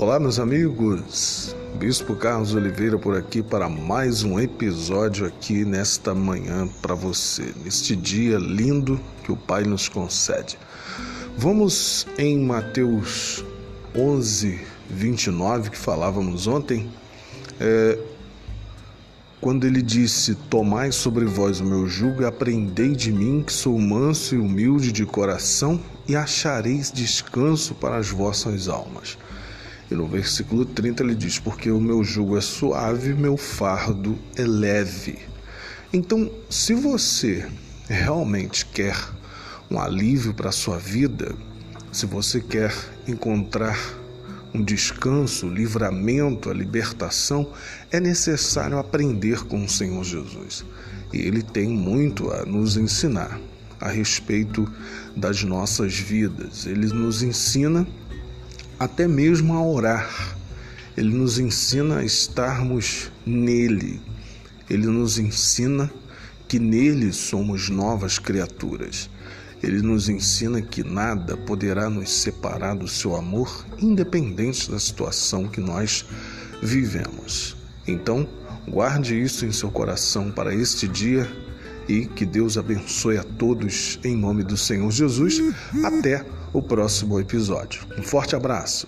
Olá, meus amigos. Bispo Carlos Oliveira por aqui para mais um episódio aqui nesta manhã para você, neste dia lindo que o Pai nos concede. Vamos em Mateus 11, 29, que falávamos ontem, é, quando ele disse: Tomai sobre vós o meu jugo e aprendei de mim, que sou manso e humilde de coração, e achareis descanso para as vossas almas. E no versículo 30 ele diz: Porque o meu jugo é suave, meu fardo é leve. Então, se você realmente quer um alívio para a sua vida, se você quer encontrar um descanso, livramento, a libertação, é necessário aprender com o Senhor Jesus. E ele tem muito a nos ensinar a respeito das nossas vidas. Ele nos ensina até mesmo a orar. Ele nos ensina a estarmos nele. Ele nos ensina que nele somos novas criaturas. Ele nos ensina que nada poderá nos separar do seu amor, independente da situação que nós vivemos. Então, guarde isso em seu coração para este dia e que Deus abençoe a todos em nome do Senhor Jesus. Até o próximo episódio. Um forte abraço.